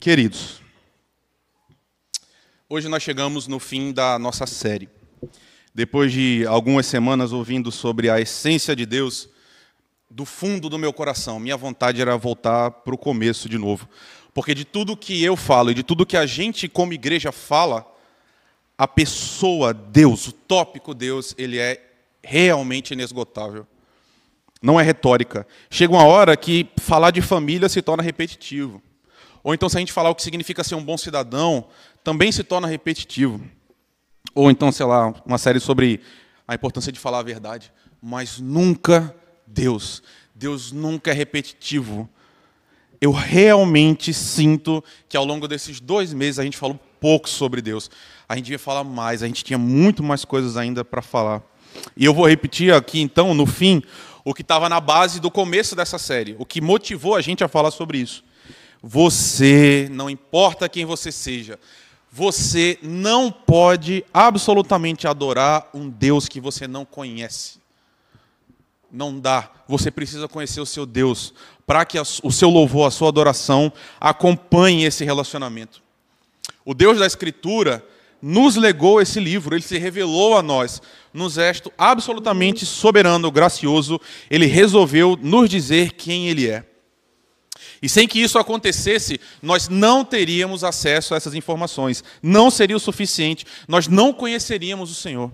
Queridos, hoje nós chegamos no fim da nossa série. Depois de algumas semanas ouvindo sobre a essência de Deus, do fundo do meu coração, minha vontade era voltar para o começo de novo. Porque de tudo que eu falo e de tudo que a gente como igreja fala, a pessoa Deus, o tópico Deus, ele é realmente inesgotável. Não é retórica. Chega uma hora que falar de família se torna repetitivo. Ou então, se a gente falar o que significa ser um bom cidadão, também se torna repetitivo. Ou então, sei lá, uma série sobre a importância de falar a verdade. Mas nunca Deus. Deus nunca é repetitivo. Eu realmente sinto que ao longo desses dois meses a gente falou pouco sobre Deus. A gente devia falar mais, a gente tinha muito mais coisas ainda para falar. E eu vou repetir aqui, então, no fim, o que estava na base do começo dessa série, o que motivou a gente a falar sobre isso. Você, não importa quem você seja, você não pode absolutamente adorar um Deus que você não conhece. Não dá. Você precisa conhecer o seu Deus para que o seu louvor, a sua adoração acompanhe esse relacionamento. O Deus da Escritura nos legou esse livro, ele se revelou a nós, num gesto absolutamente soberano, gracioso, ele resolveu nos dizer quem ele é. E sem que isso acontecesse, nós não teríamos acesso a essas informações. Não seria o suficiente, nós não conheceríamos o Senhor.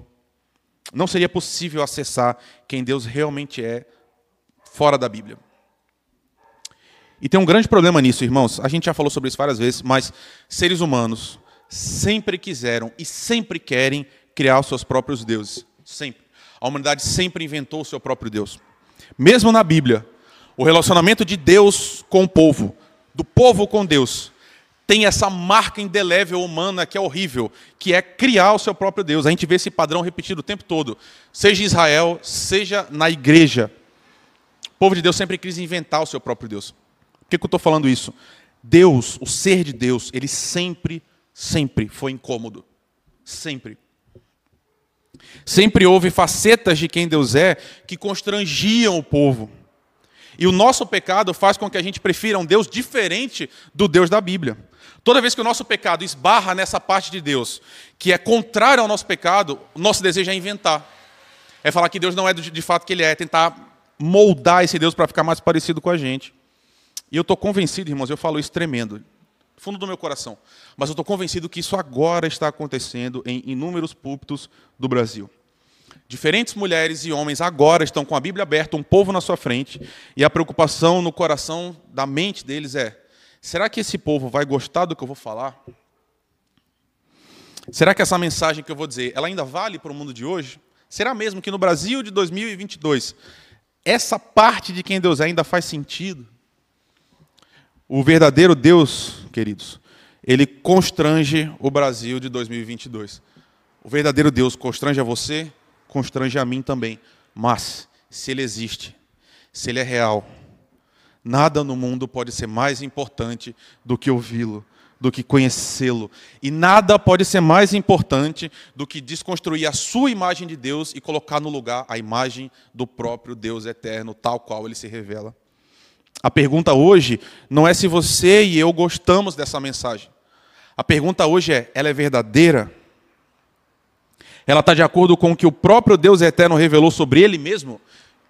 Não seria possível acessar quem Deus realmente é fora da Bíblia. E tem um grande problema nisso, irmãos. A gente já falou sobre isso várias vezes, mas seres humanos sempre quiseram e sempre querem criar os seus próprios deuses. Sempre. A humanidade sempre inventou o seu próprio Deus. Mesmo na Bíblia, o relacionamento de Deus com o povo, do povo com Deus, tem essa marca indelével humana que é horrível, que é criar o seu próprio Deus. A gente vê esse padrão repetido o tempo todo, seja em Israel, seja na igreja. O povo de Deus sempre quis inventar o seu próprio Deus. Por que, que eu estou falando isso? Deus, o ser de Deus, ele sempre, sempre foi incômodo. Sempre. Sempre houve facetas de quem Deus é que constrangiam o povo. E o nosso pecado faz com que a gente prefira um Deus diferente do Deus da Bíblia. Toda vez que o nosso pecado esbarra nessa parte de Deus, que é contrária ao nosso pecado, o nosso desejo é inventar. É falar que Deus não é de fato que Ele é, é tentar moldar esse Deus para ficar mais parecido com a gente. E eu estou convencido, irmãos, eu falo isso tremendo, fundo do meu coração, mas eu estou convencido que isso agora está acontecendo em inúmeros púlpitos do Brasil. Diferentes mulheres e homens agora estão com a Bíblia aberta, um povo na sua frente, e a preocupação no coração, da mente deles é: será que esse povo vai gostar do que eu vou falar? Será que essa mensagem que eu vou dizer, ela ainda vale para o mundo de hoje? Será mesmo que no Brasil de 2022, essa parte de quem Deus é ainda faz sentido? O verdadeiro Deus, queridos, ele constrange o Brasil de 2022. O verdadeiro Deus constrange a você, constrange a mim também. Mas, se ele existe, se ele é real, nada no mundo pode ser mais importante do que ouvi-lo, do que conhecê-lo. E nada pode ser mais importante do que desconstruir a sua imagem de Deus e colocar no lugar a imagem do próprio Deus eterno, tal qual ele se revela. A pergunta hoje não é se você e eu gostamos dessa mensagem. A pergunta hoje é: ela é verdadeira? Ela está de acordo com o que o próprio Deus eterno revelou sobre ele mesmo?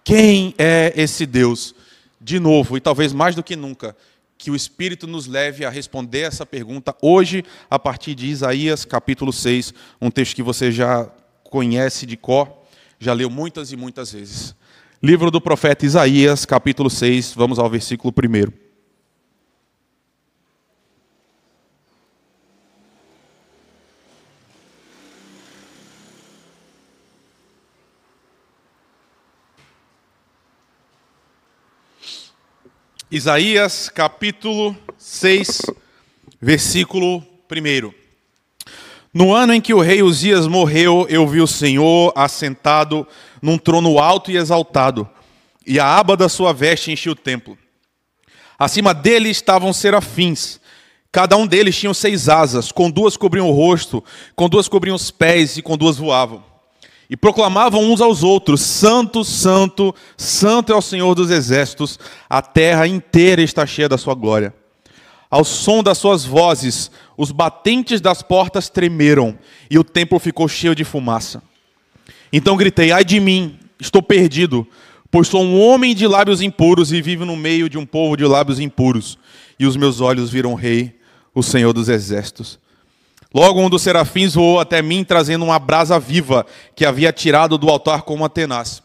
Quem é esse Deus? De novo, e talvez mais do que nunca, que o Espírito nos leve a responder essa pergunta hoje, a partir de Isaías capítulo 6, um texto que você já conhece de cor, já leu muitas e muitas vezes. Livro do profeta Isaías, capítulo 6, vamos ao versículo 1. Isaías capítulo 6, versículo 1. No ano em que o rei Uzias morreu, eu vi o Senhor assentado num trono alto e exaltado, e a aba da sua veste enchia o templo. Acima dele estavam serafins, cada um deles tinha seis asas, com duas cobriam o rosto, com duas cobriam os pés e com duas voavam. E proclamavam uns aos outros: Santo, Santo, Santo é o Senhor dos exércitos, a terra inteira está cheia da sua glória. Ao som das suas vozes, os batentes das portas tremeram e o templo ficou cheio de fumaça. Então gritei: Ai de mim, estou perdido, pois sou um homem de lábios impuros e vivo no meio de um povo de lábios impuros. E os meus olhos viram o Rei, o Senhor dos Exércitos. Logo um dos serafins voou até mim, trazendo uma brasa viva que havia tirado do altar com uma tenaz.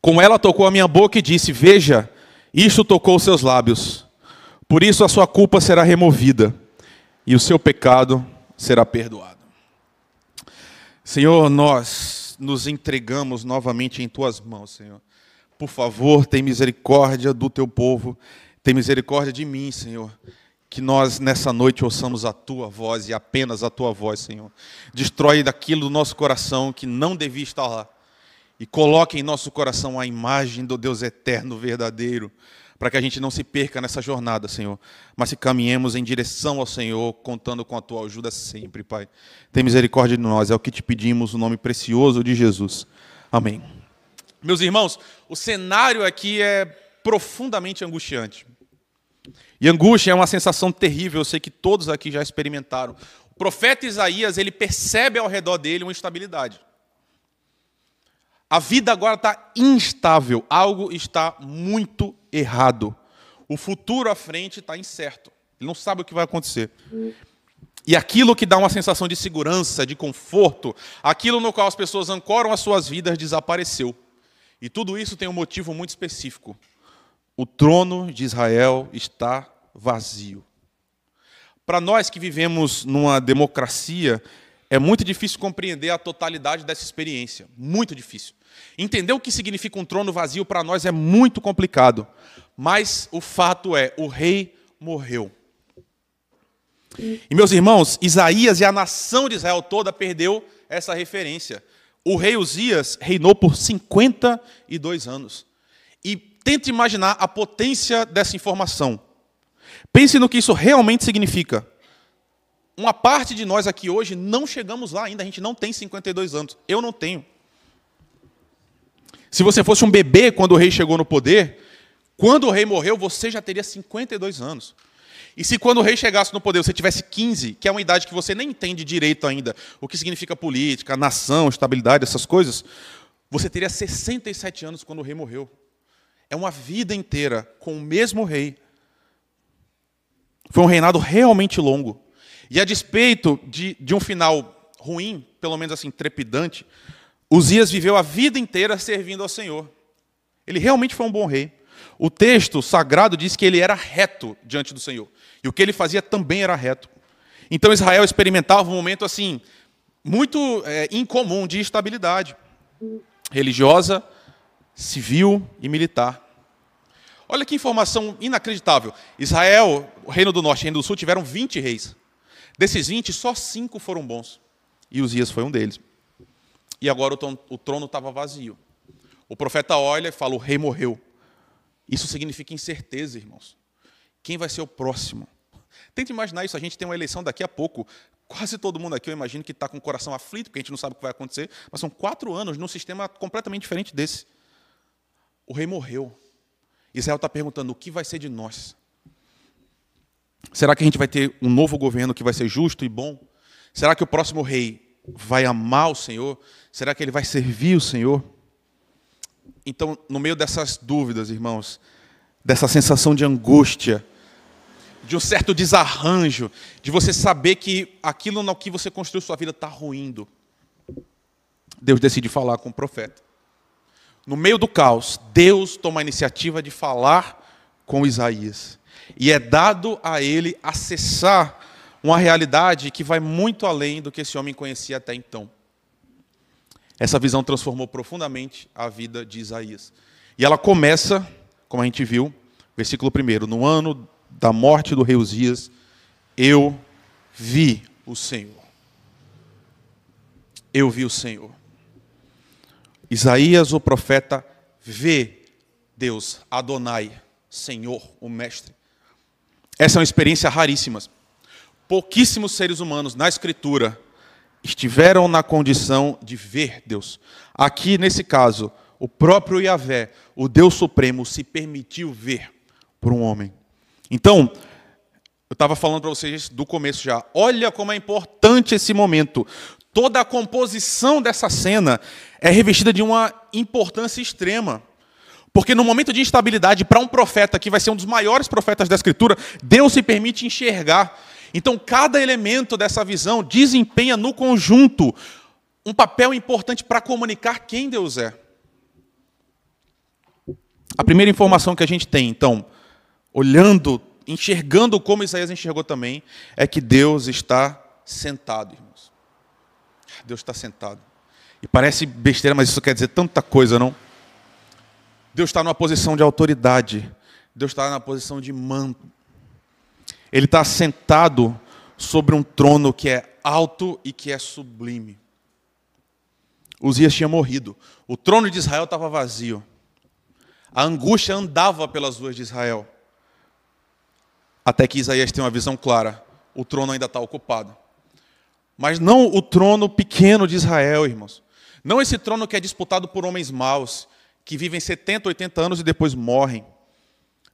Com ela tocou a minha boca e disse: Veja, isto tocou seus lábios. Por isso a sua culpa será removida e o seu pecado será perdoado. Senhor, nós nos entregamos novamente em tuas mãos, Senhor. Por favor, tem misericórdia do teu povo, tem misericórdia de mim, Senhor. Que nós nessa noite ouçamos a tua voz e apenas a tua voz, Senhor. Destrói daquilo do nosso coração que não devia estar lá. E coloque em nosso coração a imagem do Deus eterno, verdadeiro, para que a gente não se perca nessa jornada, Senhor, mas que caminhemos em direção ao Senhor, contando com a tua ajuda sempre, Pai. Tem misericórdia de nós, é o que te pedimos, o nome precioso de Jesus. Amém. Meus irmãos, o cenário aqui é profundamente angustiante. E angústia é uma sensação terrível, eu sei que todos aqui já experimentaram. O profeta Isaías, ele percebe ao redor dele uma instabilidade. A vida agora está instável, algo está muito errado. O futuro à frente está incerto. Ele não sabe o que vai acontecer. E aquilo que dá uma sensação de segurança, de conforto, aquilo no qual as pessoas ancoram as suas vidas, desapareceu. E tudo isso tem um motivo muito específico. O trono de Israel está vazio. Para nós que vivemos numa democracia, é muito difícil compreender a totalidade dessa experiência. Muito difícil. Entender o que significa um trono vazio para nós é muito complicado. Mas o fato é: o rei morreu. E meus irmãos, Isaías e a nação de Israel toda perdeu essa referência. O rei Uzias reinou por 52 anos. E tente imaginar a potência dessa informação. Pense no que isso realmente significa. Uma parte de nós aqui hoje não chegamos lá ainda, a gente não tem 52 anos. Eu não tenho. Se você fosse um bebê quando o rei chegou no poder, quando o rei morreu, você já teria 52 anos. E se quando o rei chegasse no poder você tivesse 15, que é uma idade que você nem entende direito ainda, o que significa política, nação, estabilidade, essas coisas, você teria 67 anos quando o rei morreu. É uma vida inteira com o mesmo rei. Foi um reinado realmente longo. E a despeito de, de um final ruim, pelo menos assim, trepidante, Uzias viveu a vida inteira servindo ao Senhor. Ele realmente foi um bom rei. O texto sagrado diz que ele era reto diante do Senhor. E o que ele fazia também era reto. Então Israel experimentava um momento assim, muito é, incomum de estabilidade religiosa, civil e militar. Olha que informação inacreditável. Israel, Reino do Norte e Reino do Sul tiveram 20 reis. Desses 20, só cinco foram bons. E Uzias foi um deles. E agora o trono estava vazio. O profeta olha e fala: o rei morreu. Isso significa incerteza, irmãos. Quem vai ser o próximo? Tente imaginar isso. A gente tem uma eleição daqui a pouco. Quase todo mundo aqui, eu imagino, que está com o coração aflito, porque a gente não sabe o que vai acontecer. Mas são quatro anos num sistema completamente diferente desse. O rei morreu. Israel está perguntando: o que vai ser de nós? Será que a gente vai ter um novo governo que vai ser justo e bom? Será que o próximo rei vai amar o Senhor? Será que ele vai servir o Senhor? Então, no meio dessas dúvidas, irmãos, dessa sensação de angústia, de um certo desarranjo, de você saber que aquilo no que você construiu sua vida está ruindo, Deus decide falar com o profeta. No meio do caos, Deus toma a iniciativa de falar com Isaías. E é dado a ele acessar uma realidade que vai muito além do que esse homem conhecia até então. Essa visão transformou profundamente a vida de Isaías. E ela começa, como a gente viu, versículo 1, no ano da morte do rei Uzias, eu vi o Senhor. Eu vi o Senhor. Isaías, o profeta, vê Deus, Adonai, Senhor, o Mestre. Essa é uma experiência raríssima. Pouquíssimos seres humanos na Escritura estiveram na condição de ver Deus. Aqui, nesse caso, o próprio Yahvé, o Deus Supremo, se permitiu ver por um homem. Então, Eu estava falando para vocês do começo já. Olha como é importante esse momento. Toda a composição dessa cena é revestida de uma importância extrema. Porque no momento de instabilidade, para um profeta que vai ser um dos maiores profetas da Escritura, Deus se permite enxergar. Então, cada elemento dessa visão desempenha no conjunto um papel importante para comunicar quem Deus é. A primeira informação que a gente tem, então, olhando, enxergando como Isaías enxergou também, é que Deus está sentado, Deus está sentado. E parece besteira, mas isso quer dizer tanta coisa, não? Deus está numa posição de autoridade. Deus está na posição de mando. Ele está sentado sobre um trono que é alto e que é sublime. Uzias tinha morrido. O trono de Israel estava vazio. A angústia andava pelas ruas de Israel. Até que Isaías tem uma visão clara: o trono ainda está ocupado. Mas não o trono pequeno de Israel, irmãos. Não esse trono que é disputado por homens maus, que vivem 70, 80 anos e depois morrem.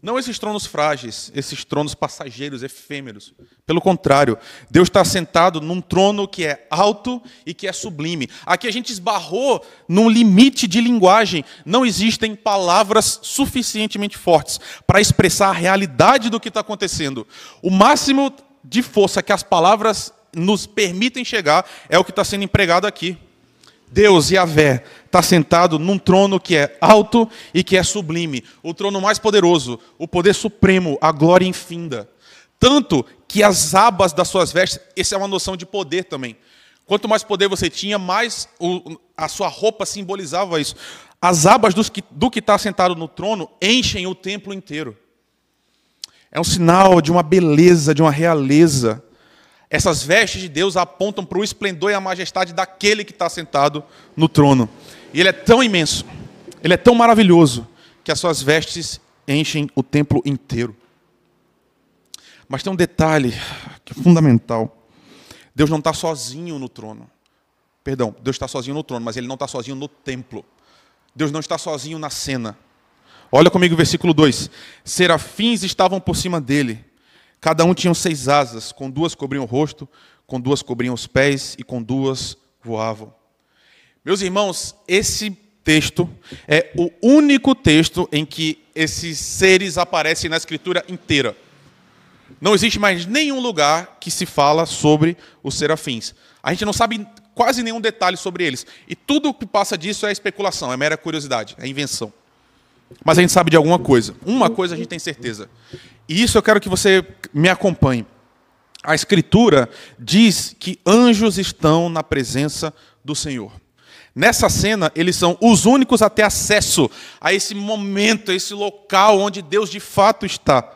Não esses tronos frágeis, esses tronos passageiros, efêmeros. Pelo contrário, Deus está sentado num trono que é alto e que é sublime. Aqui a gente esbarrou num limite de linguagem. Não existem palavras suficientemente fortes para expressar a realidade do que está acontecendo. O máximo de força que as palavras nos permitem chegar é o que está sendo empregado aqui. Deus, Yahvé, está sentado num trono que é alto e que é sublime, o trono mais poderoso, o poder supremo, a glória infinda. Tanto que as abas das suas vestes, essa é uma noção de poder também. Quanto mais poder você tinha, mais o, a sua roupa simbolizava isso. As abas que, do que está sentado no trono enchem o templo inteiro. É um sinal de uma beleza, de uma realeza. Essas vestes de Deus apontam para o esplendor e a majestade daquele que está sentado no trono. E ele é tão imenso, ele é tão maravilhoso, que as suas vestes enchem o templo inteiro. Mas tem um detalhe que é fundamental: Deus não está sozinho no trono. Perdão, Deus está sozinho no trono, mas ele não está sozinho no templo. Deus não está sozinho na cena. Olha comigo o versículo 2: Serafins estavam por cima dele Cada um tinha seis asas, com duas cobriam o rosto, com duas cobriam os pés e com duas voavam. Meus irmãos, esse texto é o único texto em que esses seres aparecem na escritura inteira. Não existe mais nenhum lugar que se fala sobre os serafins. A gente não sabe quase nenhum detalhe sobre eles. E tudo o que passa disso é especulação, é mera curiosidade, é invenção. Mas a gente sabe de alguma coisa. Uma coisa a gente tem certeza. E isso eu quero que você me acompanhe. A Escritura diz que anjos estão na presença do Senhor. Nessa cena, eles são os únicos a ter acesso a esse momento, a esse local onde Deus de fato está.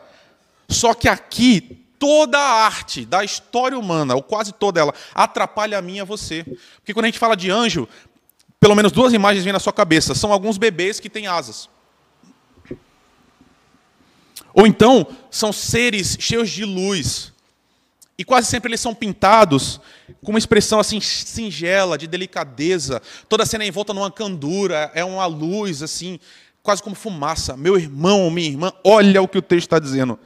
Só que aqui, toda a arte da história humana, ou quase toda ela, atrapalha a mim e a você. Porque quando a gente fala de anjo, pelo menos duas imagens vêm na sua cabeça. São alguns bebês que têm asas. Ou então, são seres cheios de luz. E quase sempre eles são pintados com uma expressão assim singela, de delicadeza. Toda a cena é envolta numa candura, é uma luz assim, quase como fumaça. Meu irmão minha irmã, olha o que o texto está dizendo.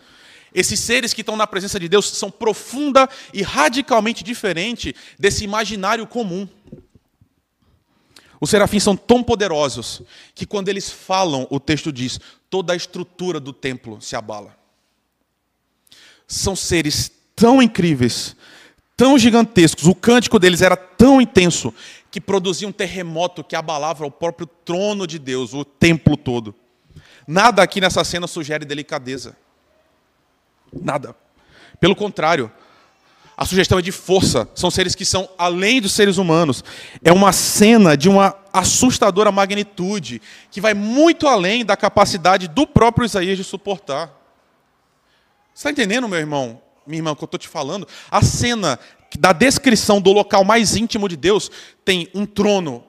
Esses seres que estão na presença de Deus são profunda e radicalmente diferente desse imaginário comum. Os serafins são tão poderosos que quando eles falam, o texto diz, toda a estrutura do templo se abala. São seres tão incríveis, tão gigantescos, o cântico deles era tão intenso que produzia um terremoto que abalava o próprio trono de Deus, o templo todo. Nada aqui nessa cena sugere delicadeza. Nada. Pelo contrário, a sugestão é de força. São seres que são além dos seres humanos. É uma cena de uma assustadora magnitude, que vai muito além da capacidade do próprio Isaías de suportar. Você está entendendo, meu irmão? Minha irmã, o que eu estou te falando? A cena da descrição do local mais íntimo de Deus tem um trono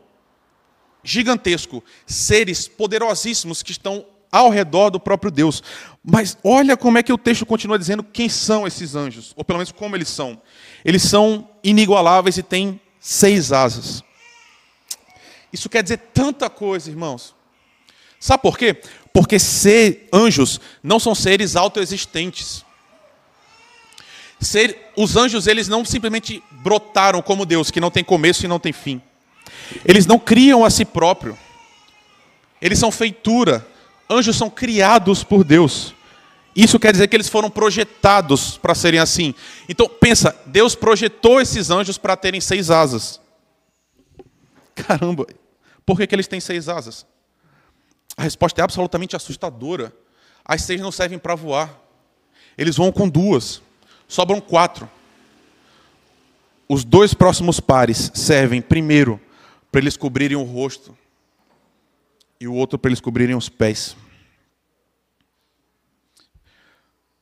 gigantesco, seres poderosíssimos que estão ao redor do próprio Deus. Mas olha como é que o texto continua dizendo quem são esses anjos, ou pelo menos como eles são. Eles são inigualáveis e têm seis asas. Isso quer dizer tanta coisa, irmãos. Sabe por quê? Porque ser anjos não são seres autoexistentes. Ser, os anjos, eles não simplesmente brotaram como Deus, que não tem começo e não tem fim. Eles não criam a si próprio. Eles são feitura. Anjos são criados por Deus. Isso quer dizer que eles foram projetados para serem assim. Então, pensa, Deus projetou esses anjos para terem seis asas. Caramba, por que, que eles têm seis asas? A resposta é absolutamente assustadora. As seis não servem para voar. Eles voam com duas. Sobram quatro. Os dois próximos pares servem, primeiro, para eles cobrirem o rosto, e o outro para eles cobrirem os pés.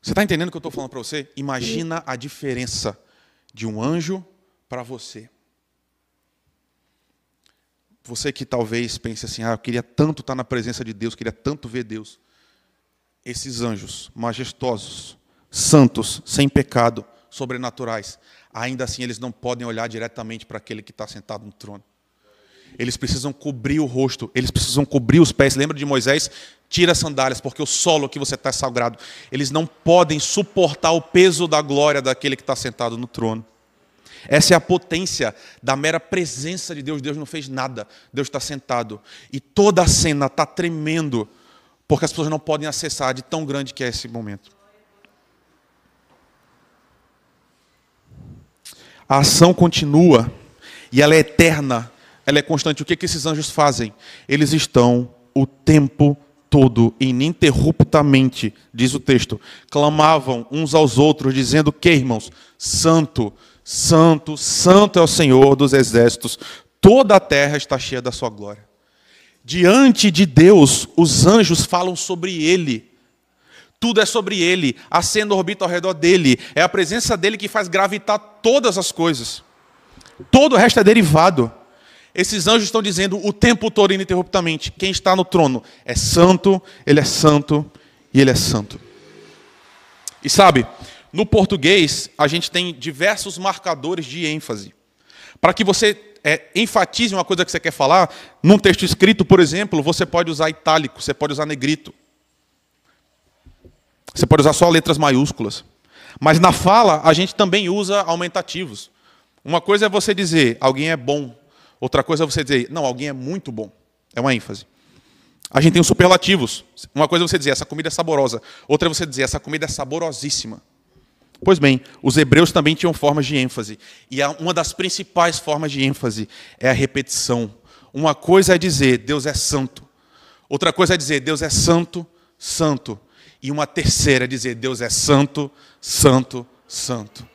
Você está entendendo o que eu estou falando para você? Imagina a diferença de um anjo para você. Você que talvez pense assim, ah, eu queria tanto estar na presença de Deus, queria tanto ver Deus. Esses anjos majestosos, santos, sem pecado, sobrenaturais, ainda assim eles não podem olhar diretamente para aquele que está sentado no trono. Eles precisam cobrir o rosto, eles precisam cobrir os pés. Lembra de Moisés? Tira as sandálias, porque o solo que você está é sagrado. Eles não podem suportar o peso da glória daquele que está sentado no trono. Essa é a potência da mera presença de Deus. Deus não fez nada, Deus está sentado. E toda a cena está tremendo, porque as pessoas não podem acessar de tão grande que é esse momento. A ação continua e ela é eterna ela é constante. O que, que esses anjos fazem? Eles estão o tempo todo, ininterruptamente, diz o texto, clamavam uns aos outros, dizendo que, irmãos, santo, santo, santo é o Senhor dos exércitos, toda a terra está cheia da sua glória. Diante de Deus, os anjos falam sobre ele. Tudo é sobre ele, a cena orbita ao redor dele, é a presença dele que faz gravitar todas as coisas. Todo o resto é derivado. Esses anjos estão dizendo o tempo todo, ininterruptamente: quem está no trono é santo, ele é santo e ele é santo. E sabe, no português, a gente tem diversos marcadores de ênfase. Para que você é, enfatize uma coisa que você quer falar, num texto escrito, por exemplo, você pode usar itálico, você pode usar negrito. Você pode usar só letras maiúsculas. Mas na fala, a gente também usa aumentativos. Uma coisa é você dizer alguém é bom, Outra coisa é você dizer, não, alguém é muito bom. É uma ênfase. A gente tem os superlativos. Uma coisa é você dizer, essa comida é saborosa. Outra é você dizer, essa comida é saborosíssima. Pois bem, os hebreus também tinham formas de ênfase. E uma das principais formas de ênfase é a repetição. Uma coisa é dizer, Deus é santo. Outra coisa é dizer, Deus é santo, santo. E uma terceira é dizer, Deus é santo, santo, santo.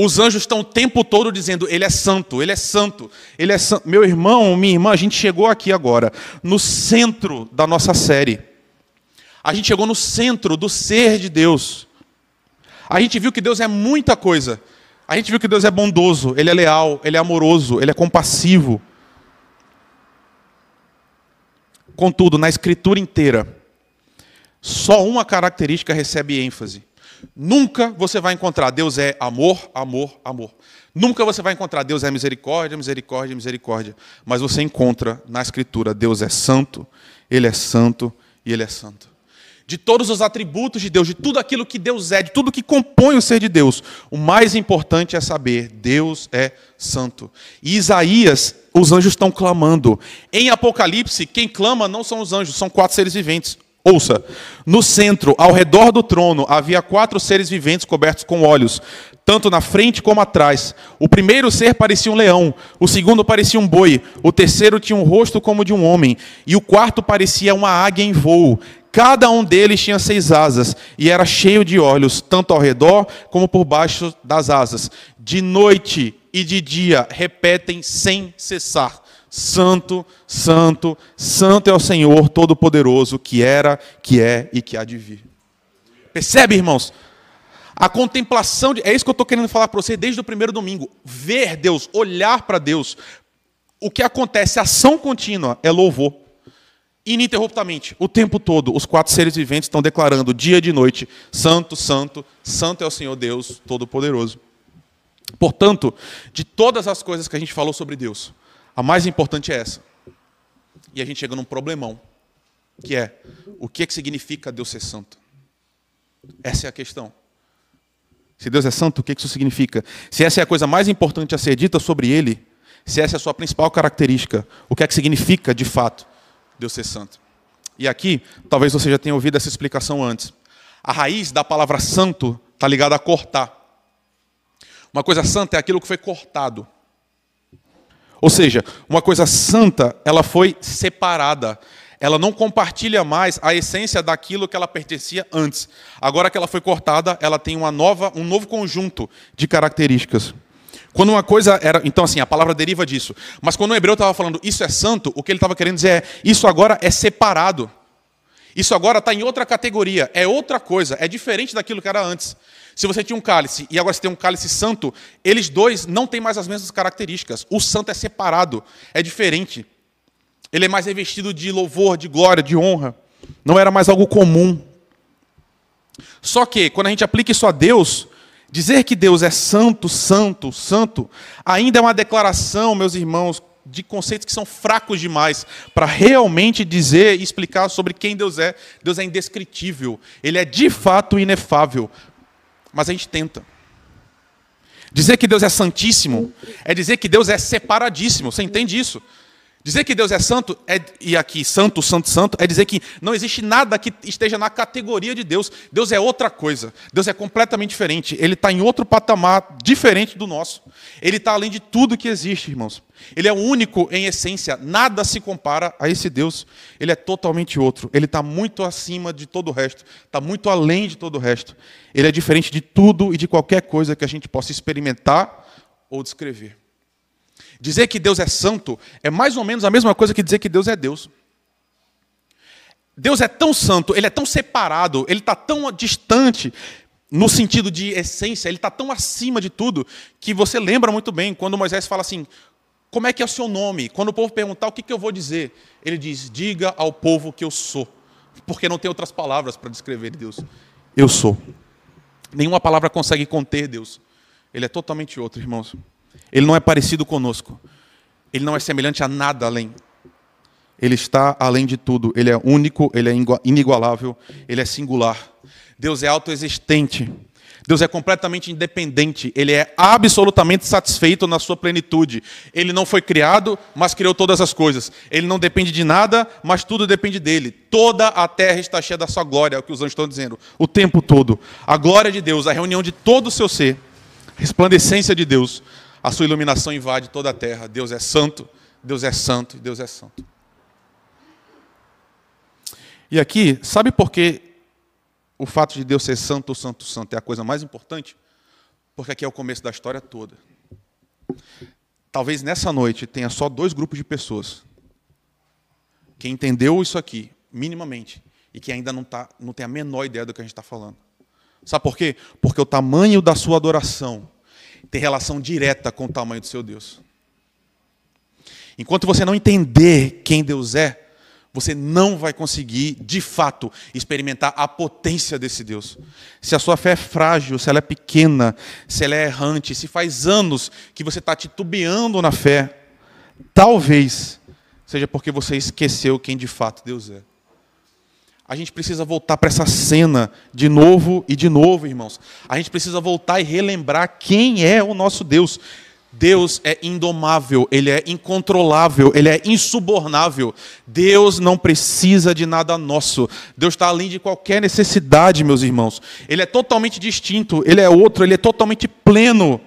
Os anjos estão o tempo todo dizendo: Ele é santo, Ele é santo, Ele é santo. Meu irmão, minha irmã, a gente chegou aqui agora, no centro da nossa série. A gente chegou no centro do ser de Deus. A gente viu que Deus é muita coisa. A gente viu que Deus é bondoso, Ele é leal, Ele é amoroso, Ele é compassivo. Contudo, na Escritura inteira, só uma característica recebe ênfase: Nunca você vai encontrar Deus é amor, amor, amor. Nunca você vai encontrar Deus é misericórdia, misericórdia, misericórdia. Mas você encontra na Escritura Deus é santo, Ele é santo e Ele é santo. De todos os atributos de Deus, de tudo aquilo que Deus é, de tudo que compõe o ser de Deus, o mais importante é saber: Deus é santo. E Isaías, os anjos estão clamando. Em Apocalipse, quem clama não são os anjos, são quatro seres viventes. Ouça, no centro, ao redor do trono, havia quatro seres viventes cobertos com olhos, tanto na frente como atrás. O primeiro ser parecia um leão, o segundo parecia um boi, o terceiro tinha um rosto como de um homem, e o quarto parecia uma águia em voo. Cada um deles tinha seis asas e era cheio de olhos, tanto ao redor como por baixo das asas. De noite e de dia repetem sem cessar Santo, Santo, Santo é o Senhor Todo-Poderoso, que era, que é e que há de vir. Percebe, irmãos? A contemplação, de, é isso que eu estou querendo falar para você desde o primeiro domingo. Ver Deus, olhar para Deus. O que acontece, ação contínua, é louvor. Ininterruptamente, o tempo todo, os quatro seres viventes estão declarando, dia e noite: Santo, Santo, Santo é o Senhor Deus Todo-Poderoso. Portanto, de todas as coisas que a gente falou sobre Deus, a mais importante é essa. E a gente chega num problemão, que é o que, é que significa Deus ser santo? Essa é a questão. Se Deus é santo, o que isso significa? Se essa é a coisa mais importante a ser dita sobre ele, se essa é a sua principal característica, o que é que significa, de fato, Deus ser santo? E aqui, talvez você já tenha ouvido essa explicação antes. A raiz da palavra santo está ligada a cortar. Uma coisa santa é aquilo que foi cortado. Ou seja, uma coisa santa, ela foi separada. Ela não compartilha mais a essência daquilo que ela pertencia antes. Agora que ela foi cortada, ela tem uma nova, um novo conjunto de características. Quando uma coisa era. Então, assim, a palavra deriva disso. Mas quando o hebreu estava falando isso é santo, o que ele estava querendo dizer é isso agora é separado. Isso agora está em outra categoria, é outra coisa, é diferente daquilo que era antes. Se você tinha um cálice e agora você tem um cálice santo, eles dois não têm mais as mesmas características. O santo é separado, é diferente. Ele é mais revestido de louvor, de glória, de honra. Não era mais algo comum. Só que, quando a gente aplica isso a Deus, dizer que Deus é santo, santo, santo, ainda é uma declaração, meus irmãos, de conceitos que são fracos demais para realmente dizer e explicar sobre quem Deus é. Deus é indescritível. Ele é de fato inefável mas a gente tenta. Dizer que Deus é santíssimo é dizer que Deus é separadíssimo. Você entende isso? Dizer que Deus é santo, é, e aqui santo, santo, santo, é dizer que não existe nada que esteja na categoria de Deus. Deus é outra coisa. Deus é completamente diferente. Ele está em outro patamar diferente do nosso. Ele está além de tudo que existe, irmãos. Ele é único em essência. Nada se compara a esse Deus. Ele é totalmente outro. Ele está muito acima de todo o resto. Está muito além de todo o resto. Ele é diferente de tudo e de qualquer coisa que a gente possa experimentar ou descrever. Dizer que Deus é santo é mais ou menos a mesma coisa que dizer que Deus é Deus. Deus é tão santo, ele é tão separado, ele está tão distante, no sentido de essência, ele está tão acima de tudo, que você lembra muito bem quando Moisés fala assim: como é que é o seu nome? Quando o povo perguntar o que, que eu vou dizer, ele diz: diga ao povo que eu sou, porque não tem outras palavras para descrever Deus. Eu sou. Nenhuma palavra consegue conter Deus. Ele é totalmente outro, irmãos. Ele não é parecido conosco. Ele não é semelhante a nada além. Ele está além de tudo. Ele é único, ele é inigualável, ele é singular. Deus é autoexistente. Deus é completamente independente, ele é absolutamente satisfeito na sua plenitude. Ele não foi criado, mas criou todas as coisas. Ele não depende de nada, mas tudo depende dele. Toda a terra está cheia da sua glória, é o que os anjos estão dizendo, o tempo todo. A glória de Deus, a reunião de todo o seu ser, resplandecência de Deus, a sua iluminação invade toda a terra. Deus é santo, Deus é santo Deus é santo. E aqui, sabe por que o fato de Deus ser santo, santo, santo é a coisa mais importante? Porque aqui é o começo da história toda. Talvez nessa noite tenha só dois grupos de pessoas que entendeu isso aqui, minimamente, e que ainda não, tá, não tem a menor ideia do que a gente está falando. Sabe por quê? Porque o tamanho da sua adoração tem relação direta com o tamanho do seu Deus. Enquanto você não entender quem Deus é, você não vai conseguir, de fato, experimentar a potência desse Deus. Se a sua fé é frágil, se ela é pequena, se ela é errante, se faz anos que você está titubeando na fé, talvez seja porque você esqueceu quem de fato Deus é. A gente precisa voltar para essa cena de novo e de novo, irmãos. A gente precisa voltar e relembrar quem é o nosso Deus. Deus é indomável, ele é incontrolável, ele é insubornável. Deus não precisa de nada nosso. Deus está além de qualquer necessidade, meus irmãos. Ele é totalmente distinto, ele é outro, ele é totalmente pleno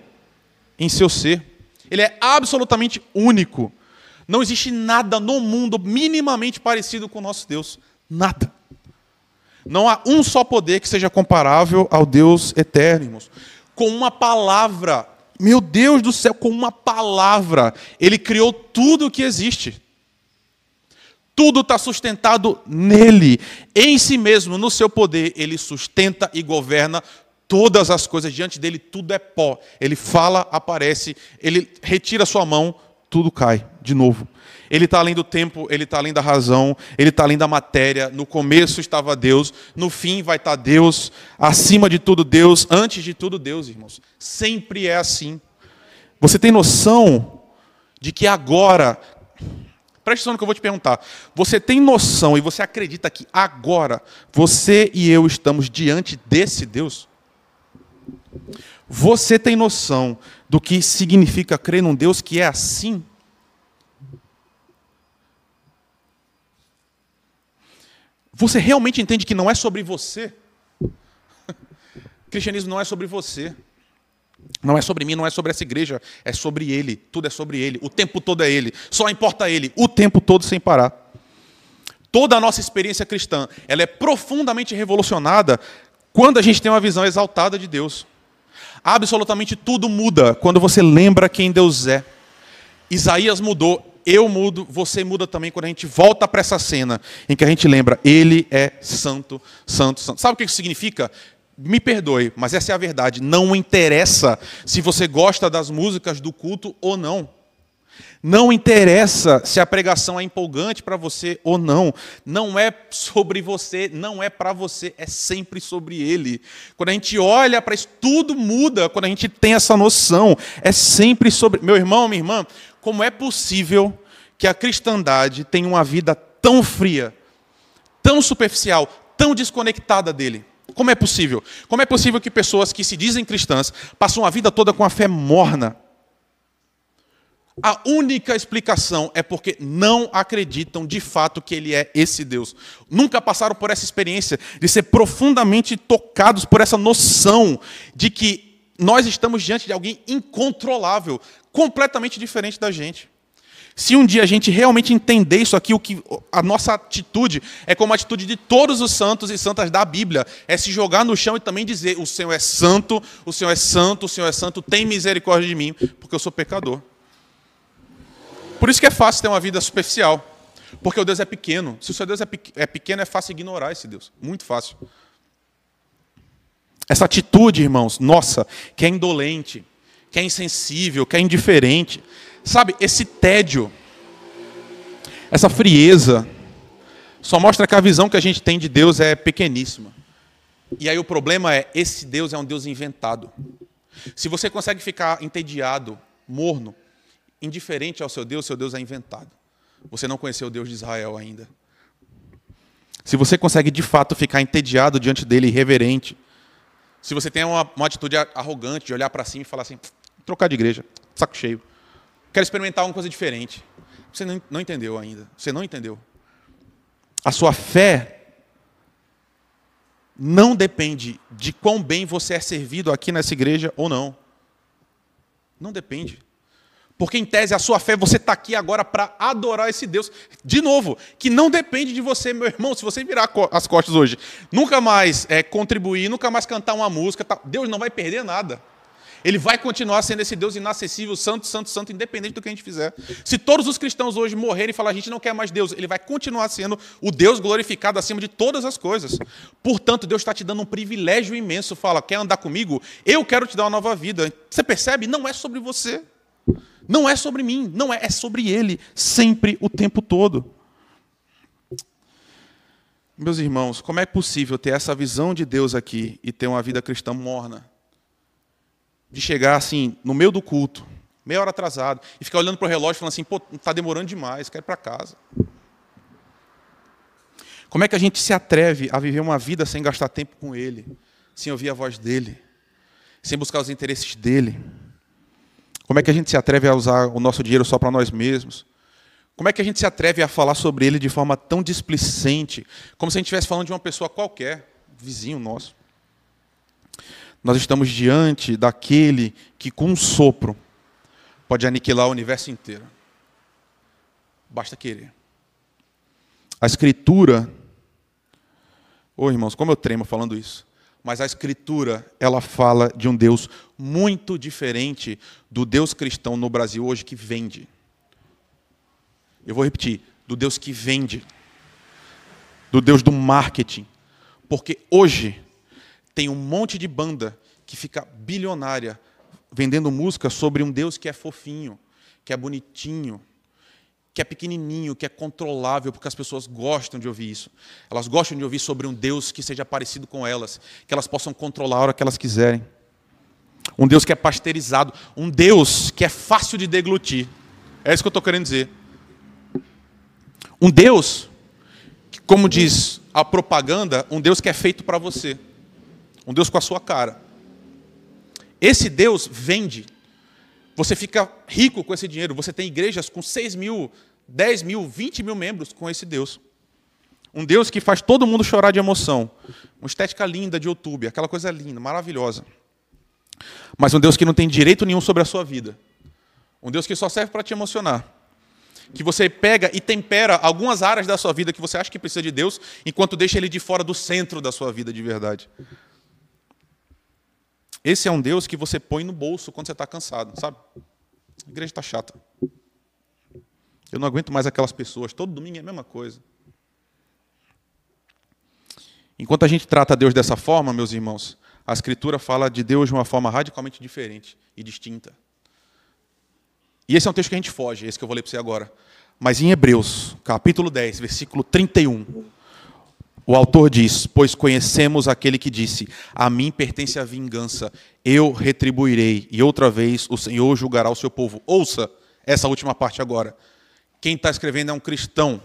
em seu ser. Ele é absolutamente único. Não existe nada no mundo minimamente parecido com o nosso Deus. Nada. Não há um só poder que seja comparável ao Deus eterno, irmãos. Com uma palavra, meu Deus do céu, com uma palavra, Ele criou tudo o que existe. Tudo está sustentado nele, em si mesmo, no seu poder. Ele sustenta e governa todas as coisas. Diante dele, tudo é pó. Ele fala, aparece, ele retira sua mão, tudo cai de novo. Ele está além do tempo, ele está além da razão, ele está além da matéria. No começo estava Deus, no fim vai estar tá Deus, acima de tudo Deus, antes de tudo Deus, irmãos. Sempre é assim. Você tem noção de que agora. Preste atenção no que eu vou te perguntar. Você tem noção e você acredita que agora você e eu estamos diante desse Deus? Você tem noção do que significa crer num Deus que é assim? Você realmente entende que não é sobre você? Cristianismo não é sobre você. Não é sobre mim, não é sobre essa igreja, é sobre ele. Tudo é sobre ele. O tempo todo é ele. Só importa ele. O tempo todo sem parar. Toda a nossa experiência cristã, ela é profundamente revolucionada quando a gente tem uma visão exaltada de Deus. Absolutamente tudo muda quando você lembra quem Deus é. Isaías mudou, eu mudo, você muda também quando a gente volta para essa cena em que a gente lembra, Ele é santo, santo, santo. Sabe o que isso significa? Me perdoe, mas essa é a verdade. Não interessa se você gosta das músicas do culto ou não. Não interessa se a pregação é empolgante para você ou não. Não é sobre você, não é para você, é sempre sobre ele. Quando a gente olha para isso, tudo muda quando a gente tem essa noção. É sempre sobre. Meu irmão, minha irmã, como é possível que a cristandade tenha uma vida tão fria, tão superficial, tão desconectada dele? Como é possível? Como é possível que pessoas que se dizem cristãs passam a vida toda com a fé morna? A única explicação é porque não acreditam de fato que Ele é esse Deus. Nunca passaram por essa experiência de ser profundamente tocados por essa noção de que nós estamos diante de alguém incontrolável, completamente diferente da gente. Se um dia a gente realmente entender isso aqui, o que a nossa atitude é como a atitude de todos os santos e santas da Bíblia, é se jogar no chão e também dizer: "O Senhor é santo, o Senhor é santo, o Senhor é santo, tem misericórdia de mim, porque eu sou pecador". Isso que é fácil ter uma vida superficial. Porque o Deus é pequeno. Se o seu Deus é, é pequeno, é fácil ignorar esse Deus. Muito fácil. Essa atitude, irmãos, nossa, que é indolente, que é insensível, que é indiferente. Sabe, esse tédio, essa frieza, só mostra que a visão que a gente tem de Deus é pequeníssima. E aí o problema é, esse Deus é um Deus inventado. Se você consegue ficar entediado, morno, indiferente ao seu Deus, seu Deus é inventado. Você não conheceu o Deus de Israel ainda. Se você consegue de fato ficar entediado diante dele, irreverente, se você tem uma, uma atitude arrogante de olhar para cima e falar assim, trocar de igreja, saco cheio, quero experimentar uma coisa diferente. Você não, não entendeu ainda. Você não entendeu. A sua fé não depende de quão bem você é servido aqui nessa igreja ou não. Não depende. Porque, em tese, a sua fé, você está aqui agora para adorar esse Deus. De novo, que não depende de você, meu irmão. Se você virar as costas hoje, nunca mais é, contribuir, nunca mais cantar uma música, tá, Deus não vai perder nada. Ele vai continuar sendo esse Deus inacessível, santo, santo, santo, independente do que a gente fizer. Se todos os cristãos hoje morrerem e falar a gente não quer mais Deus, ele vai continuar sendo o Deus glorificado acima de todas as coisas. Portanto, Deus está te dando um privilégio imenso. Fala, quer andar comigo? Eu quero te dar uma nova vida. Você percebe? Não é sobre você. Não é sobre mim, não é, é sobre Ele, sempre, o tempo todo. Meus irmãos, como é possível ter essa visão de Deus aqui e ter uma vida cristã morna? De chegar assim, no meio do culto, meia hora atrasado, e ficar olhando para o relógio falando assim, pô, está demorando demais, quero ir para casa. Como é que a gente se atreve a viver uma vida sem gastar tempo com Ele, sem ouvir a voz dEle, sem buscar os interesses dEle? Como é que a gente se atreve a usar o nosso dinheiro só para nós mesmos? Como é que a gente se atreve a falar sobre ele de forma tão displicente, como se a gente estivesse falando de uma pessoa qualquer, vizinho nosso? Nós estamos diante daquele que, com um sopro, pode aniquilar o universo inteiro. Basta querer. A Escritura. Ô oh, irmãos, como eu tremo falando isso mas a escritura, ela fala de um Deus muito diferente do Deus cristão no Brasil hoje que vende. Eu vou repetir, do Deus que vende. Do Deus do marketing. Porque hoje tem um monte de banda que fica bilionária vendendo música sobre um Deus que é fofinho, que é bonitinho, que é pequenininho, que é controlável, porque as pessoas gostam de ouvir isso. Elas gostam de ouvir sobre um Deus que seja parecido com elas, que elas possam controlar a hora que elas quiserem. Um Deus que é pasteurizado, um Deus que é fácil de deglutir. É isso que eu estou querendo dizer. Um Deus, que, como diz a propaganda, um Deus que é feito para você. Um Deus com a sua cara. Esse Deus vende. Você fica rico com esse dinheiro. Você tem igrejas com 6 mil, 10 mil, 20 mil membros com esse Deus. Um Deus que faz todo mundo chorar de emoção. Uma estética linda de YouTube, aquela coisa linda, maravilhosa. Mas um Deus que não tem direito nenhum sobre a sua vida. Um Deus que só serve para te emocionar. Que você pega e tempera algumas áreas da sua vida que você acha que precisa de Deus, enquanto deixa ele de fora do centro da sua vida de verdade. Esse é um Deus que você põe no bolso quando você está cansado, sabe? A igreja está chata. Eu não aguento mais aquelas pessoas. Todo domingo é a mesma coisa. Enquanto a gente trata Deus dessa forma, meus irmãos, a Escritura fala de Deus de uma forma radicalmente diferente e distinta. E esse é um texto que a gente foge, esse que eu vou ler para você agora. Mas em Hebreus, capítulo 10, versículo 31, o autor diz: Pois conhecemos aquele que disse: A mim pertence a vingança, eu retribuirei, e outra vez o Senhor julgará o seu povo. Ouça essa última parte agora. Quem está escrevendo é um cristão,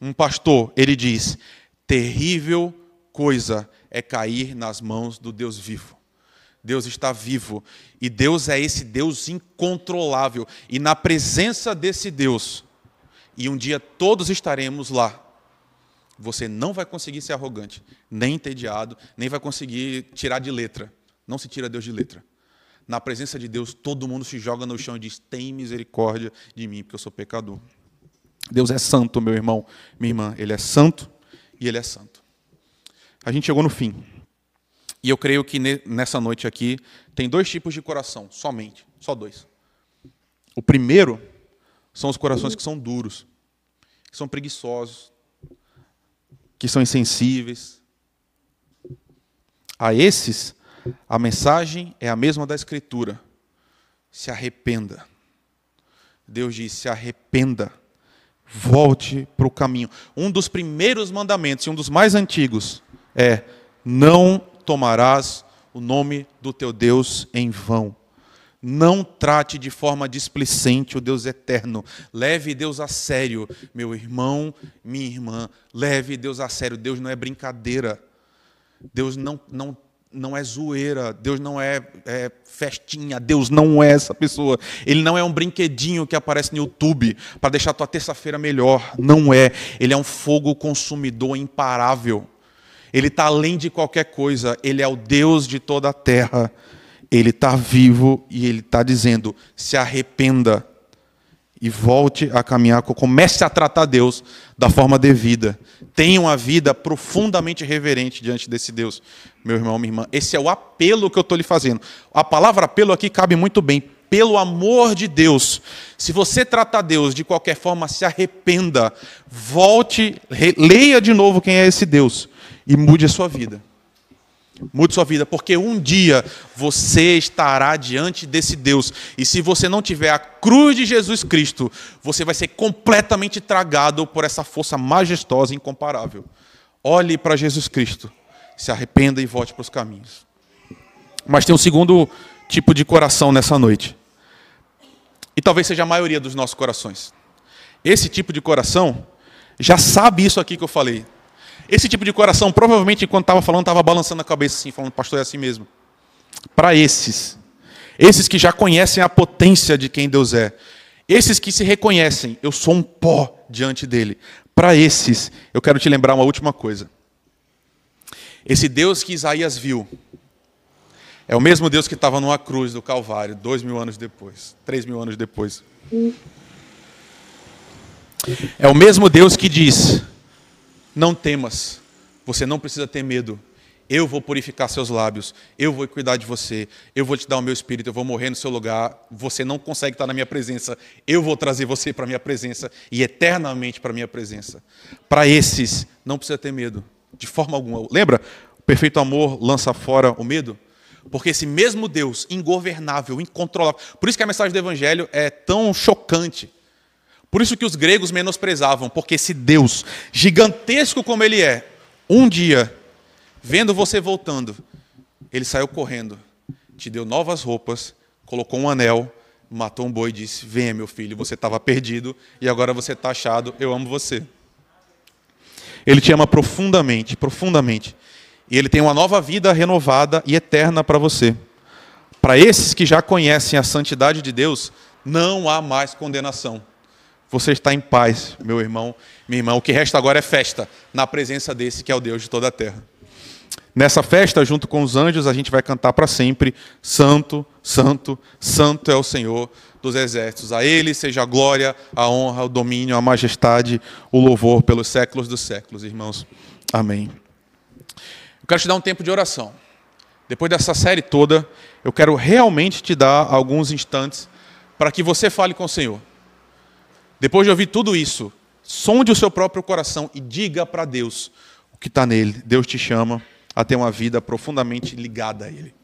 um pastor. Ele diz: Terrível coisa é cair nas mãos do Deus vivo. Deus está vivo e Deus é esse Deus incontrolável. E na presença desse Deus, e um dia todos estaremos lá, você não vai conseguir ser arrogante, nem entediado, nem vai conseguir tirar de letra. Não se tira Deus de letra. Na presença de Deus, todo mundo se joga no chão e diz: Tem misericórdia de mim, porque eu sou pecador. Deus é santo, meu irmão, minha irmã. Ele é santo e Ele é santo. A gente chegou no fim. E eu creio que nessa noite aqui tem dois tipos de coração, somente, só dois. O primeiro são os corações que são duros, que são preguiçosos, que são insensíveis. A esses, a mensagem é a mesma da Escritura: se arrependa. Deus diz: se arrependa volte para o caminho. Um dos primeiros mandamentos, e um dos mais antigos, é: não tomarás o nome do teu Deus em vão. Não trate de forma displicente o Deus eterno. Leve Deus a sério, meu irmão, minha irmã. Leve Deus a sério. Deus não é brincadeira. Deus não, não não é zoeira, Deus não é, é, festinha, Deus não é essa pessoa. Ele não é um brinquedinho que aparece no YouTube para deixar a tua terça-feira melhor. Não é. Ele é um fogo consumidor imparável. Ele está além de qualquer coisa. Ele é o Deus de toda a terra. Ele está vivo e ele está dizendo: se arrependa e volte a caminhar, comece a tratar Deus da forma devida. Tenha uma vida profundamente reverente diante desse Deus, meu irmão, minha irmã. Esse é o apelo que eu estou lhe fazendo. A palavra apelo aqui cabe muito bem. Pelo amor de Deus, se você tratar Deus de qualquer forma, se arrependa, volte, leia de novo quem é esse Deus e mude a sua vida. Mude sua vida, porque um dia você estará diante desse Deus. E se você não tiver a cruz de Jesus Cristo, você vai ser completamente tragado por essa força majestosa e incomparável. Olhe para Jesus Cristo, se arrependa e volte para os caminhos. Mas tem um segundo tipo de coração nessa noite. E talvez seja a maioria dos nossos corações. Esse tipo de coração já sabe isso aqui que eu falei. Esse tipo de coração, provavelmente, quando estava falando, estava balançando a cabeça assim, falando, pastor, é assim mesmo. Para esses, esses que já conhecem a potência de quem Deus é, esses que se reconhecem, eu sou um pó diante dele. Para esses, eu quero te lembrar uma última coisa. Esse Deus que Isaías viu, é o mesmo Deus que estava numa cruz do Calvário, dois mil anos depois, três mil anos depois. É o mesmo Deus que diz: não temas, você não precisa ter medo. Eu vou purificar seus lábios, eu vou cuidar de você, eu vou te dar o meu espírito, eu vou morrer no seu lugar. Você não consegue estar na minha presença, eu vou trazer você para a minha presença e eternamente para a minha presença. Para esses, não precisa ter medo, de forma alguma. Lembra? O perfeito amor lança fora o medo. Porque esse mesmo Deus, ingovernável, incontrolável. Por isso que a mensagem do Evangelho é tão chocante. Por isso que os gregos menosprezavam, porque esse Deus, gigantesco como ele é, um dia, vendo você voltando, ele saiu correndo, te deu novas roupas, colocou um anel, matou um boi e disse: Venha, meu filho, você estava perdido e agora você está achado, eu amo você. Ele te ama profundamente, profundamente. E ele tem uma nova vida renovada e eterna para você. Para esses que já conhecem a santidade de Deus, não há mais condenação. Você está em paz, meu irmão, minha irmã. O que resta agora é festa, na presença desse que é o Deus de toda a terra. Nessa festa, junto com os anjos, a gente vai cantar para sempre: Santo, Santo, Santo é o Senhor dos exércitos. A Ele seja a glória, a honra, o domínio, a majestade, o louvor pelos séculos dos séculos, irmãos. Amém. Eu quero te dar um tempo de oração. Depois dessa série toda, eu quero realmente te dar alguns instantes para que você fale com o Senhor. Depois de ouvir tudo isso, sonde o seu próprio coração e diga para Deus o que está nele. Deus te chama a ter uma vida profundamente ligada a Ele.